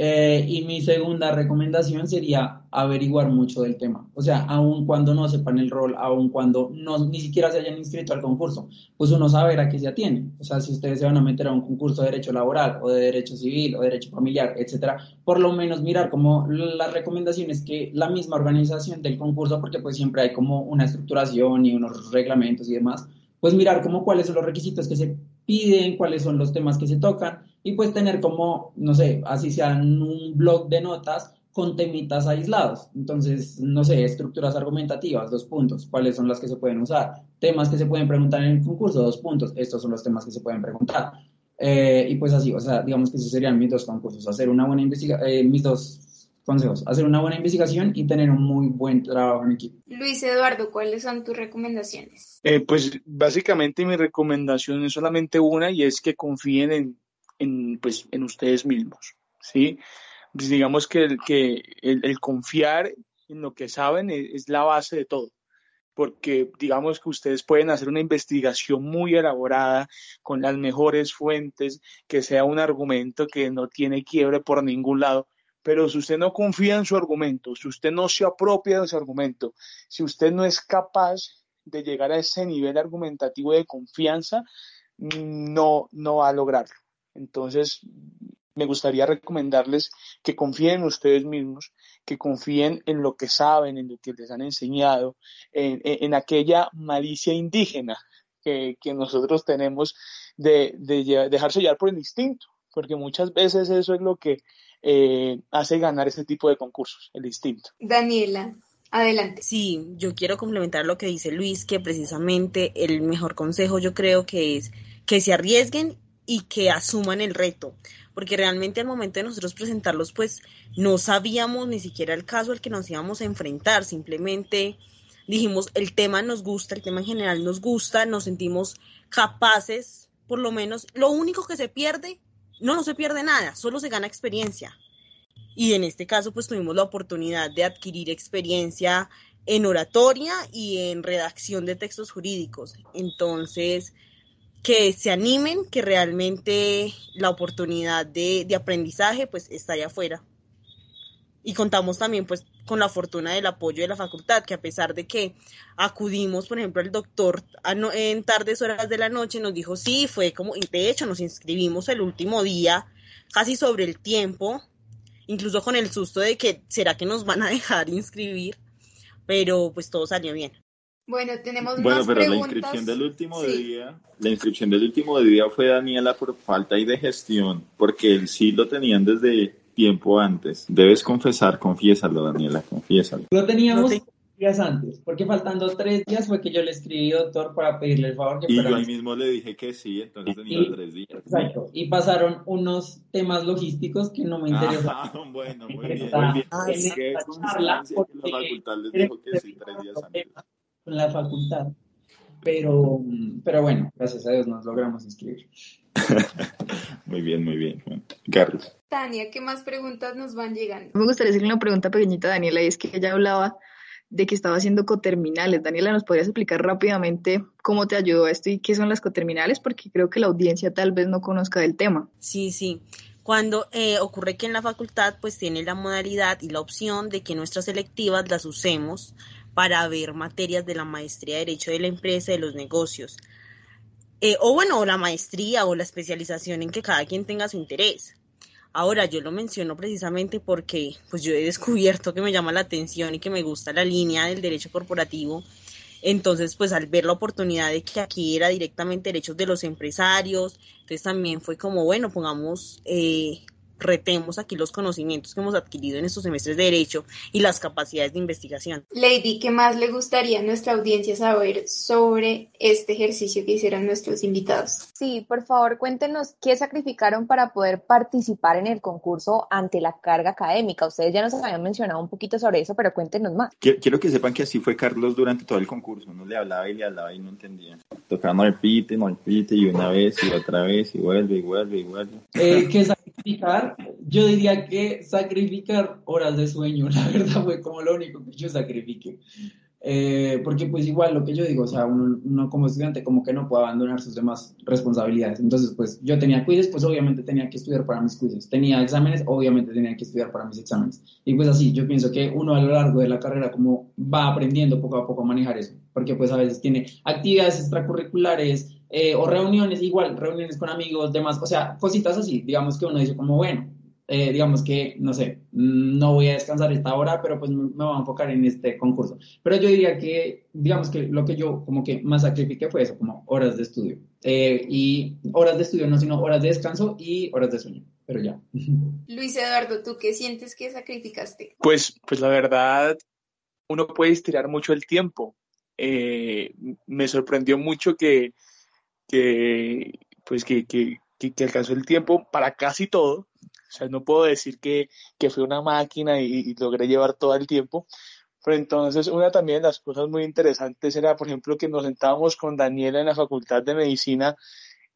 Eh, y mi segunda recomendación sería averiguar mucho del tema. O sea, aun cuando no sepan el rol, aun cuando no, ni siquiera se hayan inscrito al concurso, pues uno sabe a qué se atiene. O sea, si ustedes se van a meter a un concurso de derecho laboral o de derecho civil o de derecho familiar, etcétera, por lo menos mirar como las recomendaciones que la misma organización del concurso, porque pues siempre hay como una estructuración y unos reglamentos y demás, pues mirar como cuáles son los requisitos que se piden, cuáles son los temas que se tocan y pues tener como, no sé, así sean un blog de notas con temitas aislados. Entonces, no sé, estructuras argumentativas, dos puntos, cuáles son las que se pueden usar, temas que se pueden preguntar en el concurso, dos puntos, estos son los temas que se pueden preguntar. Eh, y pues así, o sea, digamos que esos serían mis dos concursos, hacer una buena investigación, eh, mis dos consejos, hacer una buena investigación y tener un muy buen trabajo en equipo. Luis Eduardo, ¿cuáles son tus recomendaciones? Eh, pues básicamente mi recomendación es solamente una y es que confíen en, en, pues, en ustedes mismos, ¿sí? Pues digamos que, el, que el, el confiar en lo que saben es, es la base de todo porque digamos que ustedes pueden hacer una investigación muy elaborada con las mejores fuentes, que sea un argumento que no tiene quiebre por ningún lado, pero si usted no confía en su argumento, si usted no se apropia de ese argumento, si usted no es capaz de llegar a ese nivel argumentativo de confianza, no, no va a lograrlo. Entonces, me gustaría recomendarles que confíen en ustedes mismos, que confíen en lo que saben, en lo que les han enseñado, en, en aquella malicia indígena que, que nosotros tenemos de, de, dejarse llevar por el instinto, porque muchas veces eso es lo que eh, hace ganar ese tipo de concursos, el instinto. Daniela. Adelante. Sí, yo quiero complementar lo que dice Luis, que precisamente el mejor consejo yo creo que es que se arriesguen y que asuman el reto, porque realmente al momento de nosotros presentarlos, pues no sabíamos ni siquiera el caso al que nos íbamos a enfrentar, simplemente dijimos, el tema nos gusta, el tema en general nos gusta, nos sentimos capaces, por lo menos, lo único que se pierde, no, no se pierde nada, solo se gana experiencia. Y en este caso, pues tuvimos la oportunidad de adquirir experiencia en oratoria y en redacción de textos jurídicos. Entonces, que se animen, que realmente la oportunidad de, de aprendizaje pues está allá afuera. Y contamos también pues con la fortuna del apoyo de la facultad, que a pesar de que acudimos, por ejemplo, el doctor en tardes horas de la noche, nos dijo, sí, fue como, de hecho nos inscribimos el último día, casi sobre el tiempo, incluso con el susto de que será que nos van a dejar inscribir, pero pues todo salió bien. Bueno, tenemos bueno, más pero preguntas. la inscripción del último Sí. día, la inscripción del último día fue Daniela por falta y de gestión, porque él sí lo tenían desde tiempo antes. Debes confesar, confiésalo, Daniela, confiésalo. Lo teníamos No te- días antes, porque faltando tres días fue que yo le escribí, doctor, para pedirle el favor que Y yo ahí mismo le dije que sí, entonces tenía Y- tres días. Exacto. Y pasaron unos temas logísticos que no me interesaban Ah, bueno, muy bien, Está muy bien. Ah, en. Qué charla la facultad les dijo que sí tres días antes. con la facultad. Pero, pero bueno, gracias a Dios nos logramos inscribir. Muy bien, muy bien. Carlos. Tania, ¿qué más preguntas nos van llegando? Me gustaría hacerle una pregunta pequeñita a Daniela, y es que ella hablaba de que estaba haciendo coterminales. Daniela, ¿nos podrías explicar rápidamente cómo te ayudó a esto y qué son las coterminales? Porque creo que la audiencia tal vez no conozca del tema. Sí, sí. Cuando eh, ocurre que en la facultad pues tiene la modalidad y la opción de que nuestras selectivas las usemos para ver materias de la maestría de Derecho de la Empresa y de los negocios. Eh, o bueno, o la maestría o la especialización en que cada quien tenga su interés. Ahora, yo lo menciono precisamente porque pues yo he descubierto que me llama la atención y que me gusta la línea del derecho corporativo. Entonces, pues al ver la oportunidad de que aquí era directamente derechos de los empresarios, entonces también fue como, bueno, pongamos, eh, retemos aquí los conocimientos que hemos adquirido en estos semestres de derecho y las capacidades de investigación. Lady, ¿qué más le gustaría a nuestra audiencia saber sobre este ejercicio que hicieron nuestros invitados? Sí, por favor, cuéntenos qué sacrificaron para poder participar en el concurso ante la carga académica. Ustedes ya nos habían mencionado un poquito sobre eso, pero cuéntenos más. Quiero, que sepan que así fue Carlos durante todo el concurso. Uno le hablaba y le hablaba y no entendía. Tocaba no repite, no repite, y una vez y otra vez, y vuelve, y vuelve, y vuelve. Eh, que sacrificar, yo diría que sacrificar horas de sueño, la verdad fue como lo único que yo sacrifiqué. Eh, porque pues igual lo que yo digo, o sea, uno, uno como estudiante como que no puede abandonar sus demás responsabilidades. Entonces pues yo tenía quizzes, pues obviamente tenía que estudiar para mis quizzes. Tenía exámenes, obviamente tenía que estudiar para mis exámenes. Y pues así, yo pienso que uno a lo largo de la carrera como va aprendiendo poco a poco a manejar eso. Porque pues a veces tiene actividades extracurriculares, eh, o reuniones, igual, reuniones con amigos, demás, o sea, cositas así, digamos que uno dice como, bueno, eh, digamos que, no sé, no voy a descansar esta hora, pero pues me me voy a enfocar en este concurso. Pero yo diría que, digamos que lo que yo como que más sacrifiqué fue eso, como horas de estudio. Eh, y horas de estudio, no, sino horas de descanso y horas de sueño, pero ya. Luis Eduardo, ¿tú qué sientes que sacrificaste? Pues, pues la verdad, uno puede estirar mucho el tiempo. Eh, me sorprendió mucho que, que pues que, que que, alcanzó el tiempo para casi todo. O sea, no puedo decir que, que fue una máquina y, logré llevar todo el tiempo. Pero entonces, una también de las cosas muy interesantes era, por ejemplo, que nos sentábamos con Daniela en la Facultad de Medicina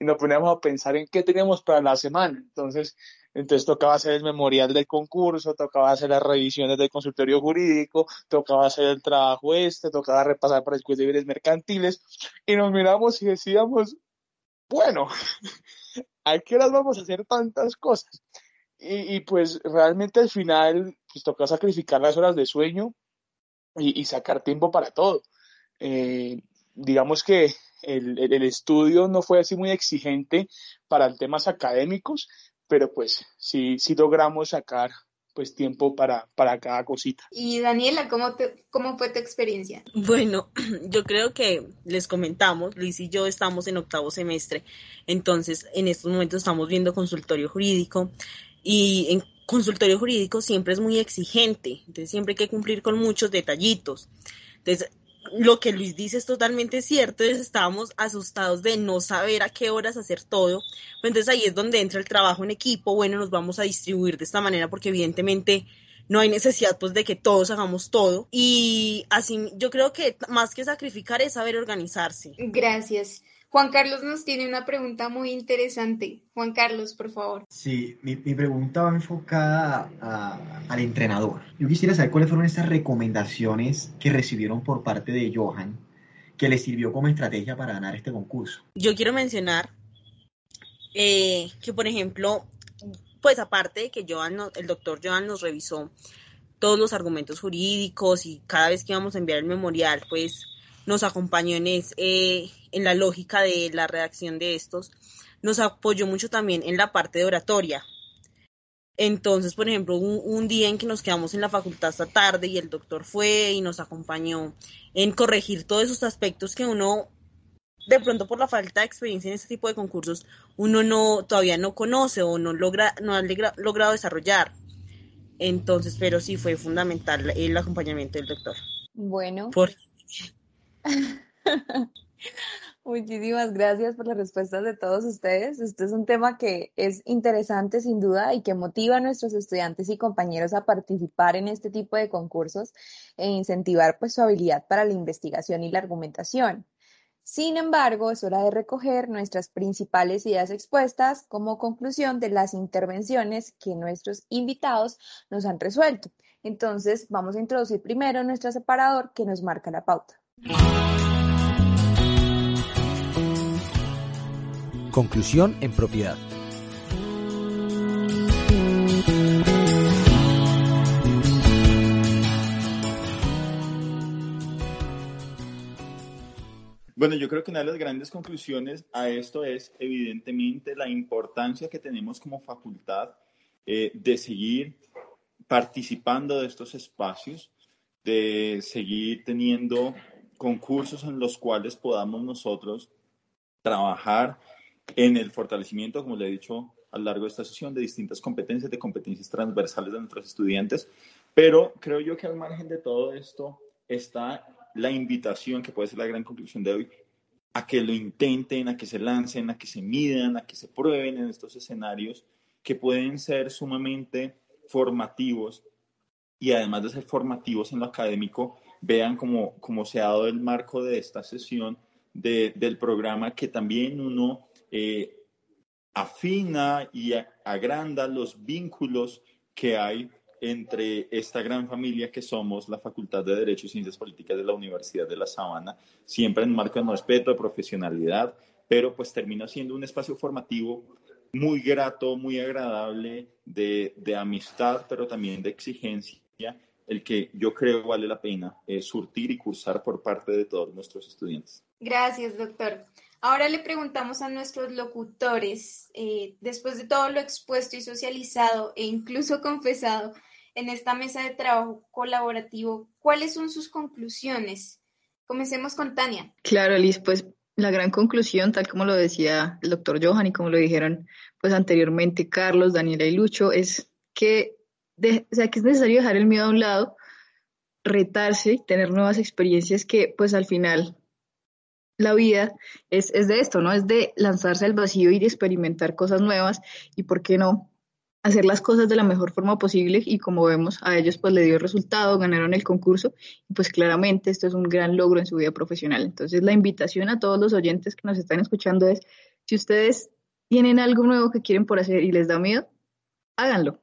y nos poníamos a pensar en qué teníamos para la semana. Entonces, entonces tocaba hacer el memorial del concurso, tocaba hacer las revisiones del consultorio jurídico, tocaba hacer el trabajo este, tocaba repasar para después de bienes mercantiles y nos miramos y decíamos, bueno, ¿a qué horas vamos a hacer tantas cosas? Y, pues realmente al final pues toca sacrificar las horas de sueño y, sacar tiempo para todo. Eh, digamos que el, el, estudio no fue así muy exigente para temas académicos, pero pues sí, sí logramos sacar pues tiempo para, para cada cosita. Y Daniela, ¿cómo, te, ¿cómo fue tu experiencia? Bueno, yo creo que les comentamos, Liz y yo estamos en octavo semestre, entonces en estos momentos estamos viendo consultorio jurídico y en consultorio jurídico siempre es muy exigente, entonces siempre hay que cumplir con muchos detallitos. Entonces, lo que Luis dice es totalmente cierto, estábamos asustados de no saber a qué horas hacer todo. Entonces ahí es donde entra el trabajo en equipo, bueno, nos vamos a distribuir de esta manera porque evidentemente no hay necesidad pues de que todos hagamos todo y así yo creo que más que sacrificar es saber organizarse. Gracias. Juan Carlos nos tiene una pregunta muy interesante. Juan Carlos, por favor. Sí, mi, pregunta va enfocada al entrenador. Yo quisiera saber cuáles fueron esas recomendaciones que recibieron por parte de Johan que le sirvió como estrategia para ganar este concurso. Yo quiero mencionar eh, que, por ejemplo, pues aparte de que Johan, el doctor Johan nos revisó todos los argumentos jurídicos y cada vez que íbamos a enviar el memorial, pues nos acompañó en, eh, en la lógica de la redacción de estos, nos apoyó mucho también en la parte de oratoria. Entonces, por ejemplo, un, día en que nos quedamos en la facultad hasta tarde y el doctor fue y nos acompañó en corregir todos esos aspectos que uno, de pronto por la falta de experiencia en este tipo de concursos, uno no todavía no conoce o no logra, no ha logrado desarrollar. Entonces, pero sí fue fundamental el acompañamiento del doctor. Bueno. Por... Muchísimas gracias por las respuestas de todos ustedes. Este es un tema que es interesante sin duda y que motiva a nuestros estudiantes y compañeros a participar en este tipo de concursos e incentivar pues su habilidad para la investigación y la argumentación. Sin embargo, es hora de recoger nuestras principales ideas expuestas como conclusión de las intervenciones que nuestros invitados nos han resuelto. Entonces, vamos a introducir primero nuestro separador que nos marca la pauta. Conclusión en propiedad. Bueno, yo creo que una de las grandes conclusiones a esto es evidentemente la importancia que tenemos como facultad eh, de seguir participando de estos espacios, de seguir teniendo concursos en los cuales podamos nosotros trabajar en el fortalecimiento, como le he dicho a lo largo de esta sesión, de distintas competencias, de competencias transversales de nuestros estudiantes. Pero creo yo que al margen de todo esto está la invitación, que puede ser la gran conclusión de hoy, a que lo intenten, a que se lancen, a que se midan, a que se prueben en estos escenarios que pueden ser sumamente formativos y además de ser formativos en lo académico, vean cómo, cómo se ha dado el marco de esta sesión del programa que también uno eh, afina y agranda los vínculos que hay entre esta gran familia que somos la Facultad de Derecho y Ciencias Políticas de la Universidad de La Sabana, siempre en marco de respeto, de profesionalidad, pero pues termina siendo un espacio formativo muy grato, muy agradable, de, de amistad, pero también de exigencia, el que yo creo vale la pena eh, surtir y cursar por parte de todos nuestros estudiantes. Gracias, doctor. Ahora le preguntamos a nuestros locutores, eh, después de todo lo expuesto y socializado e incluso confesado en esta mesa de trabajo colaborativo, ¿cuáles son sus conclusiones? Comencemos con Tania. Claro, Liz, pues la gran conclusión, tal como lo decía el doctor Johan y como lo dijeron pues anteriormente Carlos, Daniela y Lucho, es que, sea, que es necesario dejar el miedo a un lado, retarse, tener nuevas experiencias que pues al final la vida es, es de esto, ¿no? Es de lanzarse al vacío y de experimentar cosas nuevas y, ¿por qué no? hacer las cosas de la mejor forma posible y como vemos a ellos pues le dio resultado, ganaron el concurso y pues claramente esto es un gran logro en su vida profesional. Entonces la invitación a todos los oyentes que nos están escuchando es, si ustedes tienen algo nuevo que quieren por hacer y les da miedo, háganlo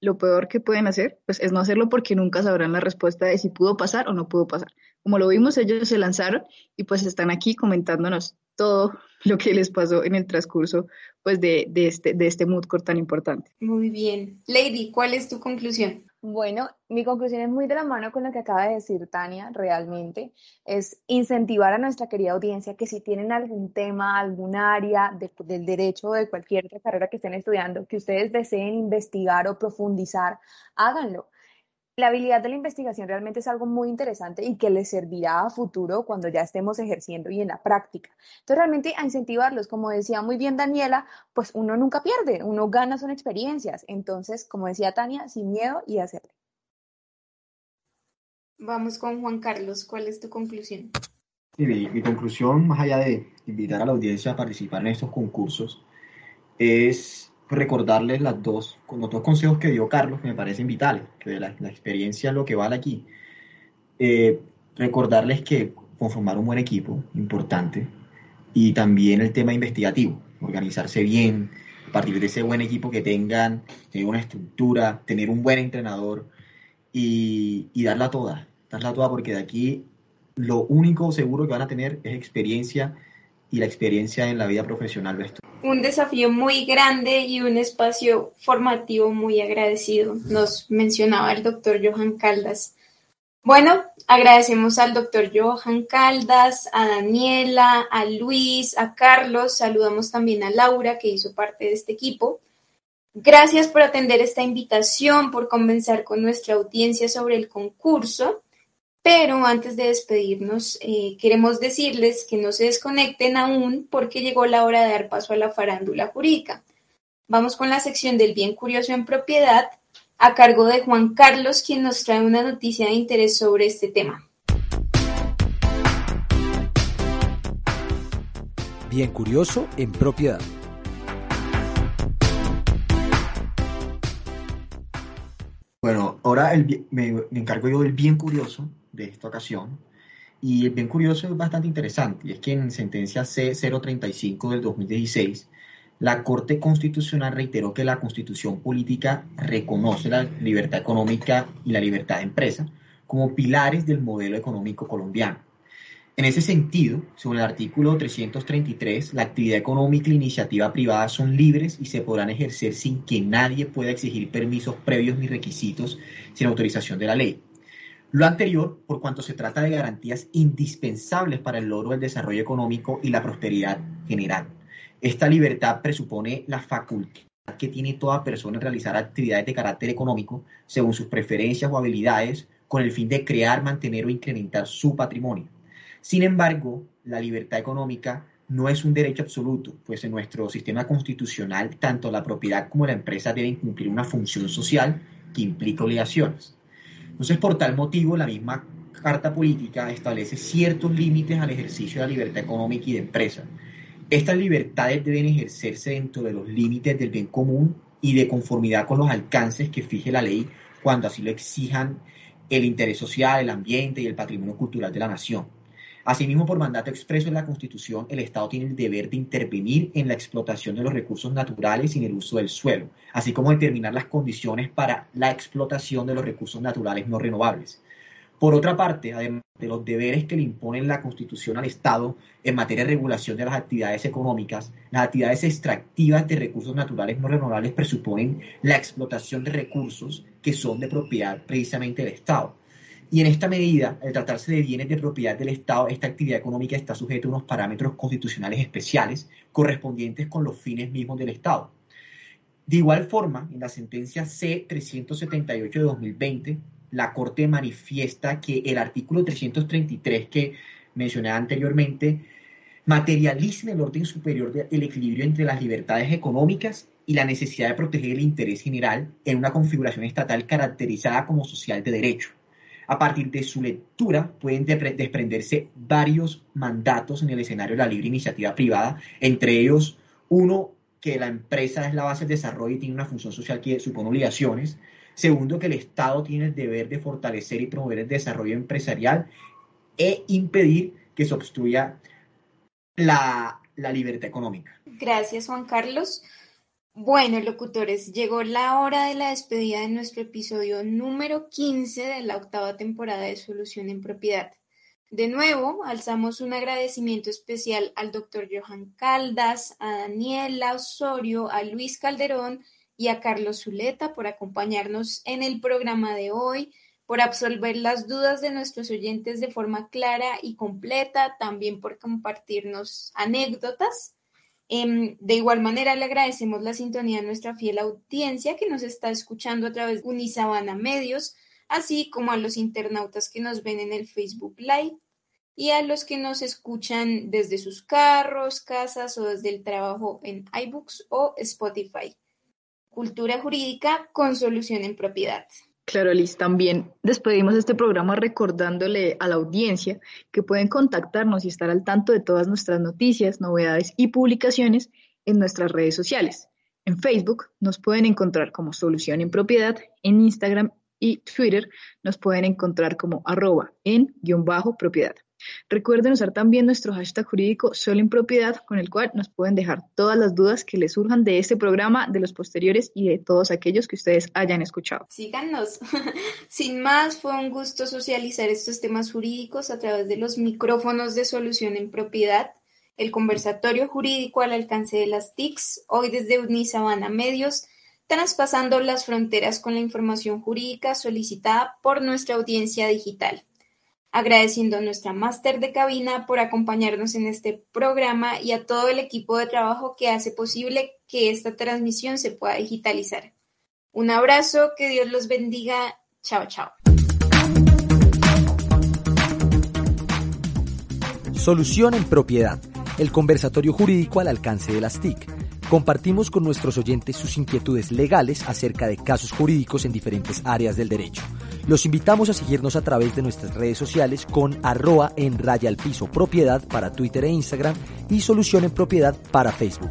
lo peor que pueden hacer pues, es no hacerlo porque nunca sabrán la respuesta de si pudo pasar o no pudo pasar. Como lo vimos, ellos se lanzaron y pues están aquí comentándonos todo lo que les pasó en el transcurso pues, de, de este, de este mood tan importante. Muy bien. Lady, ¿cuál es tu conclusión? Bueno, mi conclusión es muy de la mano con lo que acaba de decir Tania, realmente, es incentivar a nuestra querida audiencia que si tienen algún tema, algún área del derecho o de cualquier otra carrera que estén estudiando, que ustedes deseen investigar o profundizar, háganlo la habilidad de la investigación realmente es algo muy interesante y que les servirá a futuro cuando ya estemos ejerciendo y en la práctica. Entonces, realmente a incentivarlos, como decía muy bien Daniela, pues uno nunca pierde, uno gana son experiencias. Entonces, como decía Tania, sin miedo y hacerlo. Vamos con Juan Carlos, ¿cuál es tu conclusión? Sí, mi conclusión, más allá de invitar a la audiencia a participar en estos concursos, es recordarles las dos, los dos consejos que dio Carlos que me parecen vitales, que la, la experiencia lo que vale aquí. Eh, recordarles que conformar un buen equipo, importante, y también el tema investigativo, organizarse bien, a partir de ese buen equipo que tengan, tener una estructura, tener un buen entrenador y, y darla toda, darla toda porque de aquí lo único seguro que van a tener es experiencia y la experiencia en la vida profesional de esto un desafío muy grande y un espacio formativo muy agradecido, nos mencionaba el doctor Johan Caldas. Bueno, agradecemos al doctor Johan Caldas, a Daniela, a Luis, a Carlos, saludamos también a Laura que hizo parte de este equipo. Gracias por atender esta invitación, por conversar con nuestra audiencia sobre el concurso. Pero antes de despedirnos, eh, queremos decirles que no se desconecten aún porque llegó la hora de dar paso a la farándula jurídica. Vamos con la sección del bien curioso en propiedad a cargo de Juan Carlos, quien nos trae una noticia de interés sobre este tema. Bien curioso en propiedad. Bueno, ahora me, me encargo yo del bien curioso de esta ocasión. Y bien curioso es bastante interesante, y es que en sentencia C035 del 2016, la Corte Constitucional reiteró que la Constitución Política reconoce la libertad económica y la libertad de empresa como pilares del modelo económico colombiano. En ese sentido, según el artículo 333, la actividad económica y la iniciativa privada son libres y se podrán ejercer sin que nadie pueda exigir permisos previos ni requisitos sin autorización de la ley. Lo anterior, por cuanto se trata de garantías indispensables para el logro del desarrollo económico y la prosperidad general. Esta libertad presupone la facultad que tiene toda persona en realizar actividades de carácter económico según sus preferencias o habilidades con el fin de crear, mantener o incrementar su patrimonio. Sin embargo, la libertad económica no es un derecho absoluto, pues en nuestro sistema constitucional tanto la propiedad como la empresa deben cumplir una función social que implica obligaciones. Entonces, por tal motivo, la misma Carta Política establece ciertos límites al ejercicio de la libertad económica y de empresa. Estas libertades deben ejercerse dentro de los límites del bien común y de conformidad con los alcances que fije la ley cuando así lo exijan el interés social, el ambiente y el patrimonio cultural de la nación. Asimismo, por mandato expreso en la Constitución, el Estado tiene el deber de intervenir en la explotación de los recursos naturales y en el uso del suelo, así como determinar las condiciones para la explotación de los recursos naturales no renovables. Por otra parte, además de los deberes que le imponen la Constitución al Estado en materia de regulación de las actividades económicas, las actividades extractivas de recursos naturales no renovables presuponen la explotación de recursos que son de propiedad precisamente del Estado. Y en esta medida, al tratarse de bienes de propiedad del Estado, esta actividad económica está sujeta a unos parámetros constitucionales especiales correspondientes con los fines mismos del Estado. De igual forma, en la sentencia C-378 de 2020, la Corte manifiesta que el artículo 333 que mencioné anteriormente materializa en el orden superior el equilibrio entre las libertades económicas y la necesidad de proteger el interés general en una configuración estatal caracterizada como social de derecho A partir de su lectura pueden desprenderse varios mandatos en el escenario de la libre iniciativa privada, entre ellos uno, que la empresa es la base del desarrollo y tiene una función social que supone obligaciones. Segundo, que el Estado tiene el deber de fortalecer y promover el desarrollo empresarial e impedir que se obstruya la, la libertad económica. Gracias, Juan Carlos. Bueno, locutores, llegó la hora de la despedida de nuestro episodio número 15 de la octava temporada de Solución en Propiedad. De nuevo, alzamos un agradecimiento especial al doctor Johan Caldas, a Daniela Osorio, a Luis Calderón y a Carlos Zuleta por acompañarnos en el programa de hoy, por absolver las dudas de nuestros oyentes de forma clara y completa, también por compartirnos anécdotas de igual manera, le agradecemos la sintonía a nuestra fiel audiencia que nos está escuchando a través de Unisabana Medios, así como a los internautas que nos ven en el Facebook Live y a los que nos escuchan desde sus carros, casas o desde el trabajo en iBooks o Spotify. Cultura jurídica con solución en propiedad. Claro, Liz, también despedimos este programa recordándole a la audiencia que pueden contactarnos y estar al tanto de todas nuestras noticias, novedades y publicaciones en nuestras redes sociales. En Facebook nos pueden encontrar como Solución en Propiedad, en Instagram y Twitter nos pueden encontrar como arroba en guion bajo propiedad. Recuerden usar también nuestro hashtag jurídico Solo en Propiedad, con el cual nos pueden dejar todas las dudas que les surjan de este programa, de los posteriores y de todos aquellos que ustedes hayan escuchado. Síganos. Sin más, fue un gusto socializar estos temas jurídicos a través de los micrófonos de solución en propiedad, el conversatorio jurídico al alcance de las TICs, hoy desde Unisabana Medios, traspasando las fronteras con la información jurídica solicitada por nuestra audiencia digital agradeciendo a nuestra máster de cabina por acompañarnos en este programa y a todo el equipo de trabajo que hace posible que esta transmisión se pueda digitalizar. Un abrazo, que Dios los bendiga. Chao, chao. Solución en propiedad, el conversatorio jurídico al alcance de las TIC Compartimos con nuestros oyentes sus inquietudes legales acerca de casos jurídicos en diferentes áreas del derecho. Los invitamos a seguirnos a través de nuestras redes sociales con arroba en raya al piso propiedad para Twitter e Instagram y solución en propiedad para Facebook.